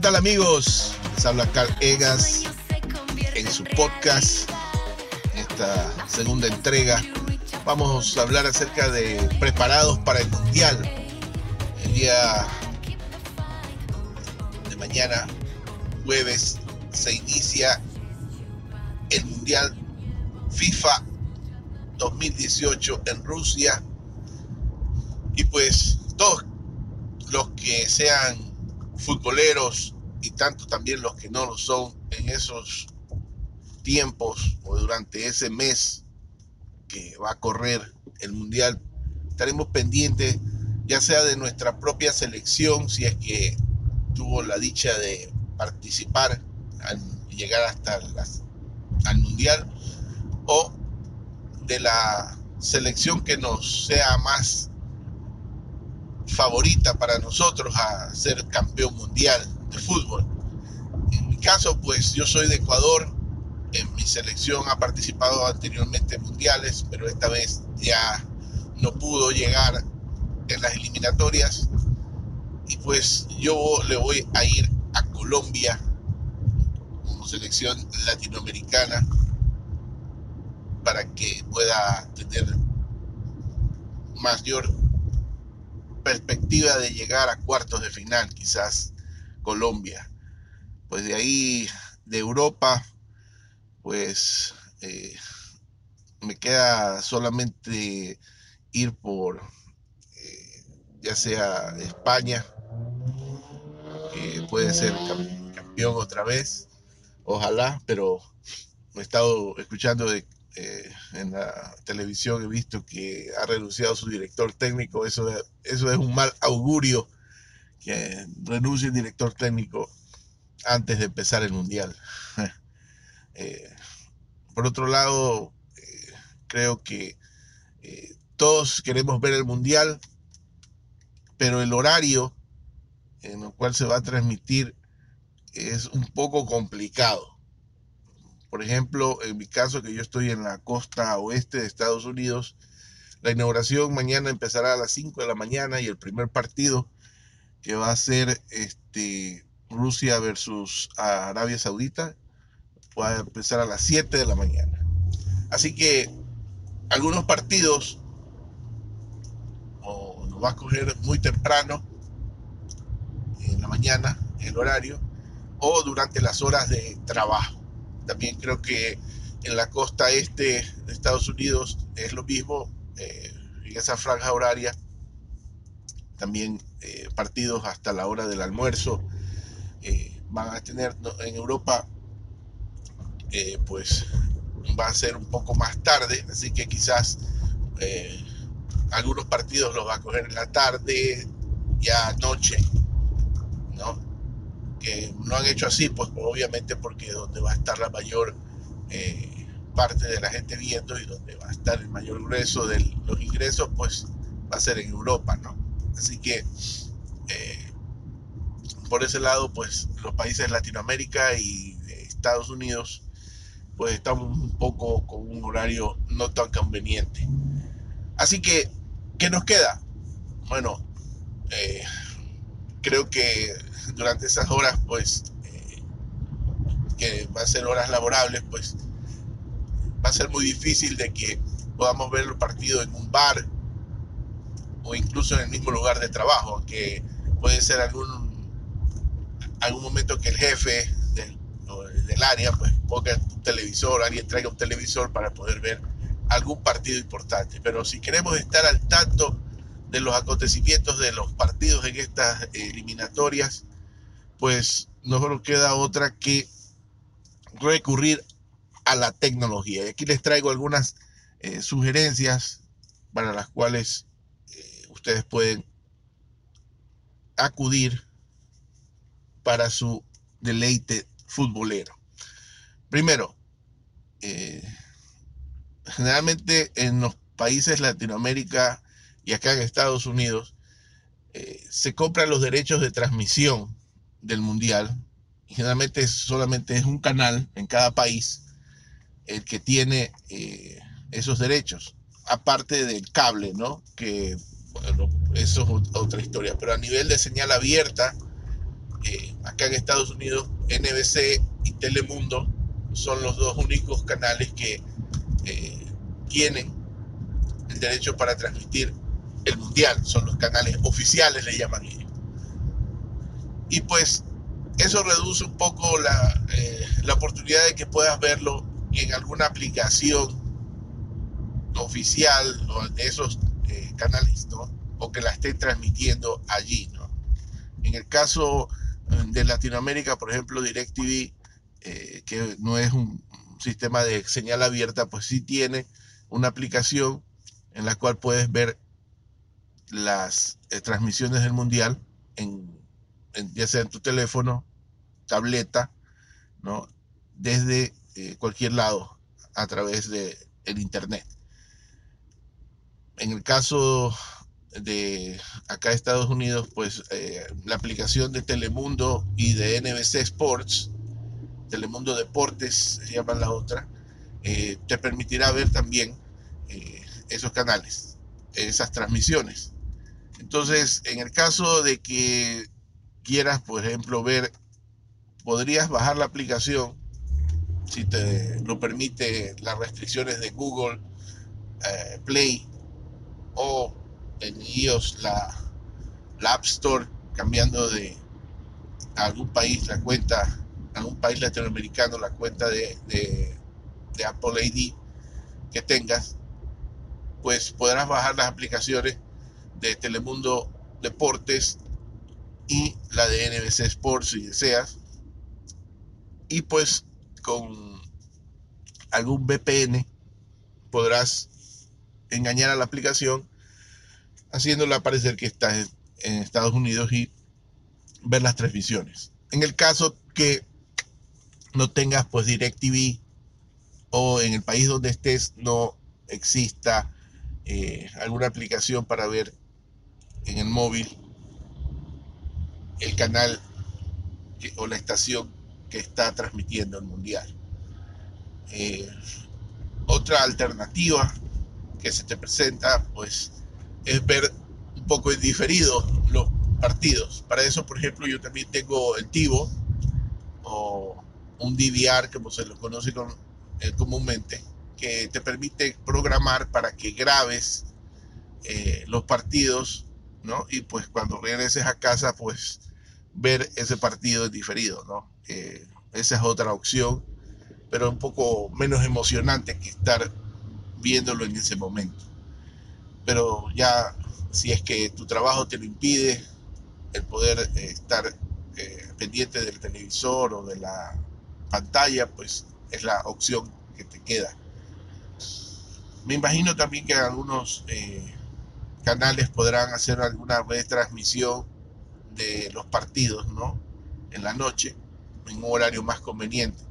¿Qué tal amigos? Les habla Carl Egas en su podcast, esta segunda entrega. Vamos a hablar acerca de preparados para el Mundial. El día de mañana, jueves, se inicia el Mundial FIFA 2018 en Rusia. Y pues todos los que sean futboleros y tanto también los que no lo son en esos tiempos o durante ese mes que va a correr el mundial, estaremos pendientes ya sea de nuestra propia selección, si es que tuvo la dicha de participar al llegar hasta las, al mundial, o de la selección que nos sea más favorita para nosotros a ser campeón mundial de fútbol. En mi caso, pues yo soy de Ecuador, en mi selección ha participado anteriormente en mundiales, pero esta vez ya no pudo llegar en las eliminatorias. Y pues yo le voy a ir a Colombia como selección latinoamericana para que pueda tener mayor perspectiva de llegar a cuartos de final, quizás Colombia. Pues de ahí, de Europa, pues eh, me queda solamente ir por eh, ya sea España, que puede ser campeón otra vez, ojalá, pero he estado escuchando de eh, en la televisión he visto que ha renunciado su director técnico. Eso, eso es un mal augurio que renuncie el director técnico antes de empezar el mundial. Eh, por otro lado, eh, creo que todos queremos ver el mundial, pero el horario en el cual se va a transmitir es un poco complicado. Por ejemplo, en mi caso, que yo estoy en la costa oeste de Estados Unidos, la inauguración mañana empezará a las 5 de la mañana y el primer partido que va a ser este, Rusia versus Arabia Saudita va a empezar a las 7 de la mañana. Así que algunos partidos nos va a coger muy temprano en la mañana el horario o durante las horas de trabajo. También creo que en la costa este de Estados Unidos es lo mismo, eh, en esa franja horaria, también eh, partidos hasta la hora del almuerzo. Eh, van a tener en Europa, pues va a ser un poco más tarde, así que quizás algunos partidos los va a coger en la tarde, ya noche, ¿no? Que no han hecho así, pues obviamente porque donde va a estar la mayor eh, parte de la gente viendo y donde va a estar el mayor grueso de los ingresos, pues va a ser en Europa, ¿no? Así que eh, por ese lado, pues los países de Latinoamérica y de Estados Unidos, pues estamos un poco con un horario no tan conveniente. Así que, ¿qué nos queda? Bueno, eh, creo que durante esas horas, pues, eh, que va a ser horas laborables, pues, va a ser muy difícil de que podamos ver el partido en un bar o incluso en el mismo lugar de trabajo, que puede ser algún, algún momento que el jefe del, del área, pues, ponga un televisor, alguien traiga un televisor para poder ver algún partido importante. Pero si queremos estar al tanto de los acontecimientos de los partidos en estas eliminatorias, pues no nos queda otra que recurrir a la tecnología. Y aquí les traigo algunas eh, sugerencias para las cuales eh, ustedes pueden acudir para su deleite futbolero. Primero, eh, generalmente en los países Latinoamérica y acá en Estados Unidos se compran los derechos de transmisión del mundial. Generalmente solamente es un canal en cada país el que tiene eh, esos derechos, aparte del cable, ¿no? Que eso es otra historia. Pero a nivel de señal abierta, eh, acá en Estados Unidos, NBC y Telemundo son los dos únicos canales que eh, tienen el derecho para transmitir el mundial, son los canales oficiales, le llaman ellos. Y pues eso reduce un poco la, eh, la oportunidad de que puedas verlo en alguna aplicación oficial o de esos eh, canales, ¿no? O que la estén transmitiendo allí, ¿no? En el caso eh, de Latinoamérica, por ejemplo, DirecTV, eh, que no es un sistema de señal abierta, pues sí tiene una aplicación en la cual puedes ver las transmisiones del mundial en, ya sea en tu teléfono, tableta, ¿no? desde cualquier lado a través de el internet en el caso de acá Estados Unidos, pues eh, la aplicación de Telemundo y de NBC Sports, Telemundo Deportes se llama la otra, eh, te permitirá ver también eh, esos canales, esas transmisiones. Entonces, en el caso de que quieras, por ejemplo, ver, podrías bajar la aplicación, si te lo permite las restricciones de Google Play o en iOS la, App Store cambiando de algún país la cuenta, algún país latinoamericano la cuenta de, de, Apple ID que tengas, pues podrás bajar las aplicaciones de Telemundo Deportes y la de NBC Sports si deseas. Y pues con algún VPN podrás engañar a la aplicación haciéndola parecer que estás en Estados Unidos y ver las transmisiones. En el caso que no tengas pues DirecTV o en el país donde estés no exista eh, alguna aplicación para ver en el móvil el canal o la estación que está transmitiendo el mundial. Eh, otra alternativa que se te presenta, pues es ver un poco en diferido los partidos. Para eso, por ejemplo, yo también tengo el TiVo o un DVR, como se lo conoce eh, comúnmente, que te permite programar para que grabes eh, los partidos, ¿no? Y pues cuando regreses a casa, pues ver ese partido diferido, ¿no? Eh, esa es otra opción, pero un poco menos emocionante que estar viéndolo en ese momento. Pero ya si es que tu trabajo te lo impide, el poder eh, estar eh, pendiente del televisor o de la pantalla, pues es la opción que te queda. Me imagino también que algunos eh, canales podrán hacer alguna retransmisión de los partidos, ¿no? En la noche, en un horario más conveniente.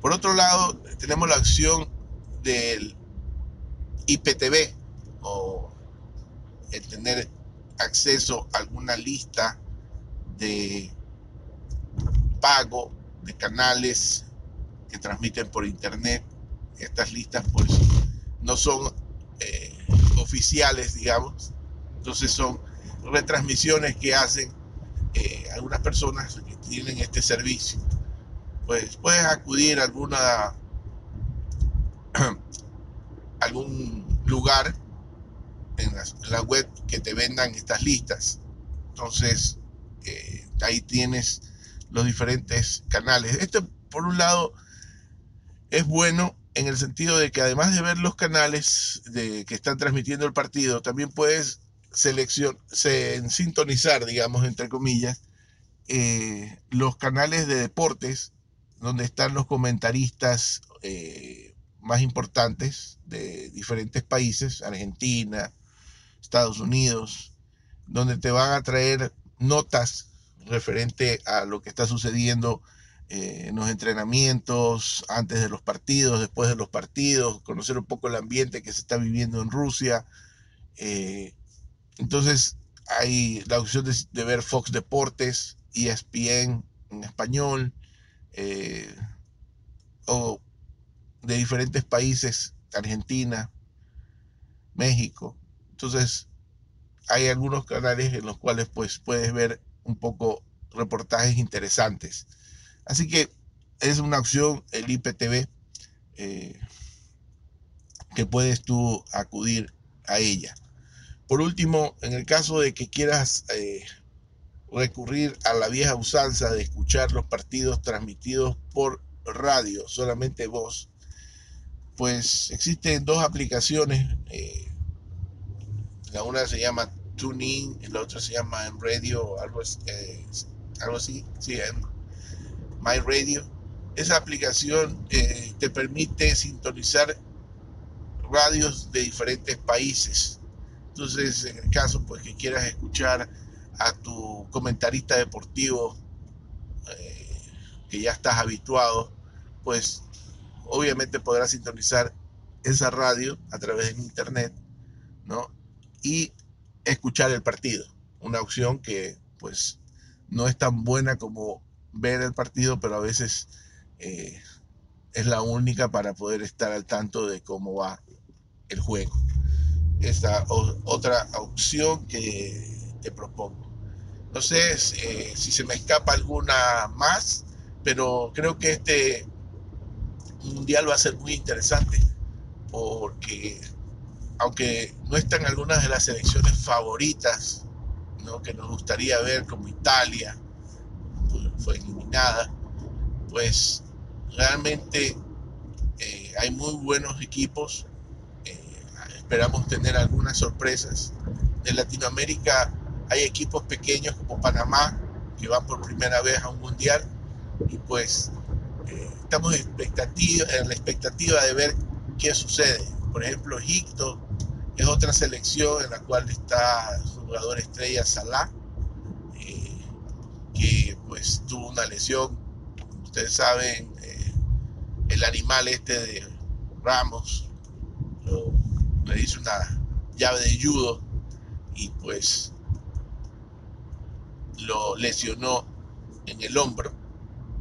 Por otro lado, tenemos la opción del IPTV o el tener acceso a alguna lista de pago de canales que transmiten por internet. Estas listas pues no son eh, oficiales, digamos. Entonces son retransmisiones que hacen eh, algunas personas que tienen este servicio. Pues puedes acudir a alguna algún lugar en la, web que te vendan estas listas. Entonces, eh, ahí tienes los diferentes canales. Esto, por un lado, es bueno en el sentido de que además de ver los canales de, que están transmitiendo el partido, también puedes seleccionar, sintonizar, digamos, entre comillas, eh, los canales de deportes donde están los comentaristas eh, más importantes de diferentes países, Argentina, Estados Unidos, donde te van a traer notas referente a lo que está sucediendo eh, en los entrenamientos, antes de los partidos, después de los partidos, conocer un poco el ambiente que se está viviendo en Rusia. Entonces hay la opción de, ver Fox Deportes, ESPN en español, eh, o de diferentes países, Argentina, México. Entonces, hay algunos canales en los cuales pues puedes ver un poco reportajes interesantes. Así que es una opción el IPTV eh, que puedes tú acudir a ella. Por último, en el caso de que quieras eh, recurrir a la vieja usanza de escuchar los partidos transmitidos por radio, solamente voz, pues existen dos aplicaciones. Eh, la una se llama TuneIn la otra se llama en radio, algo, eh, algo así, sí, en My Radio. Esa aplicación eh, te permite sintonizar radios de diferentes países. Entonces, en el caso pues que quieras escuchar a tu comentarista deportivo que ya estás habituado, pues obviamente podrás sintonizar esa radio a través de internet, ¿no? Y escuchar el partido. Una opción que pues no es tan buena como ver el partido, pero a veces eh, es la única para poder estar al tanto de cómo va el juego. Esta otra opción que te propongo. Sé eh, si se me escapa alguna más, pero creo que este mundial va a ser muy interesante porque aunque no están algunas de las selecciones favoritas ¿no? que nos gustaría ver como Italia fue eliminada pues realmente eh, hay muy buenos equipos esperamos tener algunas sorpresas. De Latinoamérica hay equipos pequeños como Panamá que van por primera vez a un mundial. Y pues estamos en la expectativa de ver qué sucede. Por ejemplo, Egipto es otra selección en la cual está su jugador estrella Salah, eh, que pues tuvo una lesión, ustedes saben, eh, el animal este de Ramos le hizo una llave de judo y pues lo lesionó en el hombro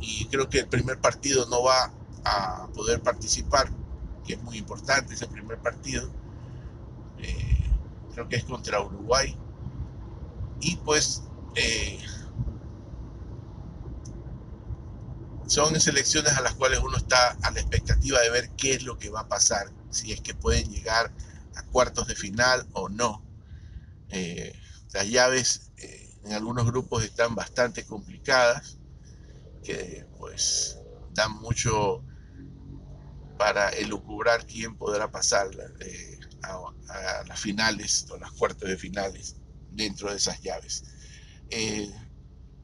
y creo que el primer partido no va a poder participar, que es muy importante ese primer partido. Eh, creo que es contra Uruguay. Y pues eh, son selecciones a las cuales uno está a la expectativa de ver qué es lo que va a pasar, si es que pueden llegar cuartos de final o no. Eh, las llaves en algunos grupos están bastante complicadas que pues dan mucho para elucubrar quién podrá pasar eh, a, las finales o las cuartos de finales dentro de esas llaves. Eh,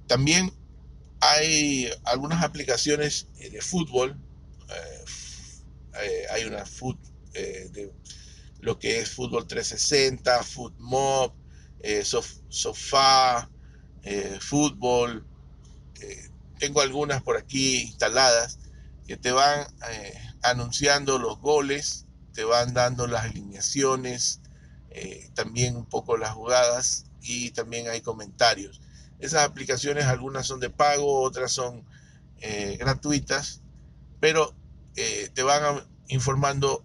también hay algunas aplicaciones eh, de fútbol. hay una foot, de lo que es fútbol 360, Footmob, Sofá, fútbol tengo algunas por aquí instaladas que te van eh, anunciando los goles, te van dando las alineaciones, eh, también un poco las jugadas y también hay comentarios. Esas aplicaciones, algunas son de pago, otras son eh, gratuitas, pero te van informando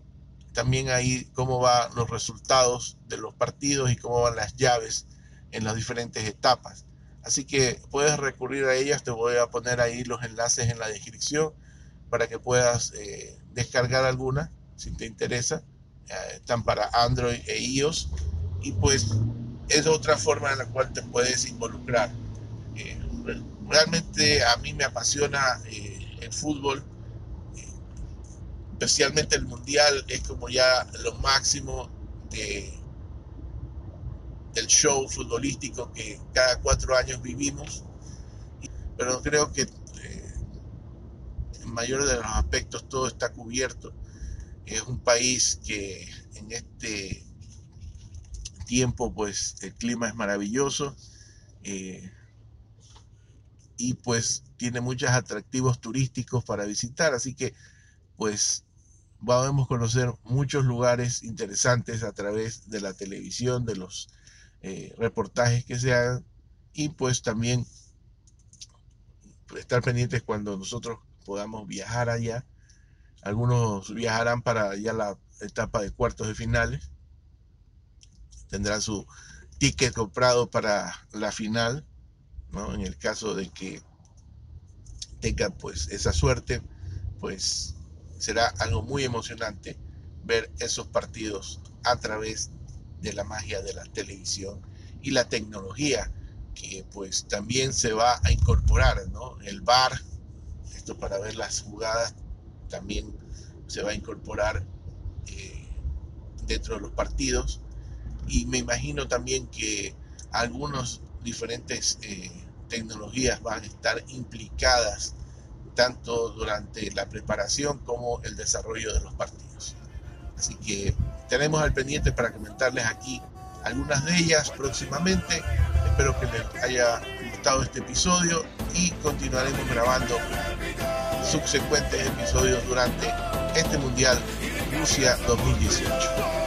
también ahí cómo van los resultados de los partidos y cómo van las llaves en las diferentes etapas. Así que puedes recurrir a ellas, te voy a poner ahí los enlaces en la descripción para que puedas eh, descargar alguna si te interesa. Eh, están para Android e iOS y pues es otra forma en la cual te puedes involucrar. Eh, realmente a mí me apasiona el fútbol, especialmente el mundial, es como ya lo máximo de el show futbolístico que cada cuatro años vivimos, pero creo que eh, en mayor de los aspectos todo está cubierto. Es un país que en este tiempo pues el clima es maravilloso eh, y pues tiene muchos atractivos turísticos para visitar, así que pues podemos conocer muchos lugares interesantes a través de la televisión, de los eh, reportajes que se hagan y pues también estar pendientes cuando nosotros podamos viajar allá. Algunos viajarán para ya la etapa de cuartos de finales. Tendrán su ticket comprado para la final ¿no? En el caso de que tenga pues esa suerte, pues será algo muy emocionante ver esos partidos a través de la magia de la televisión y la tecnología que pues también se va a incorporar, ¿no? El bar, esto para ver las jugadas también se va a incorporar eh, dentro de los partidos y me imagino también que algunos diferentes eh, tecnologías van a estar implicadas tanto durante la preparación como el desarrollo de los partidos. Así que tenemos al pendiente para comentarles aquí algunas de ellas próximamente. Espero que les haya gustado este episodio y continuaremos grabando subsecuentes episodios durante este Mundial Rusia 2018.